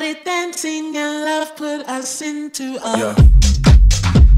dancing and love put us into a. Yeah.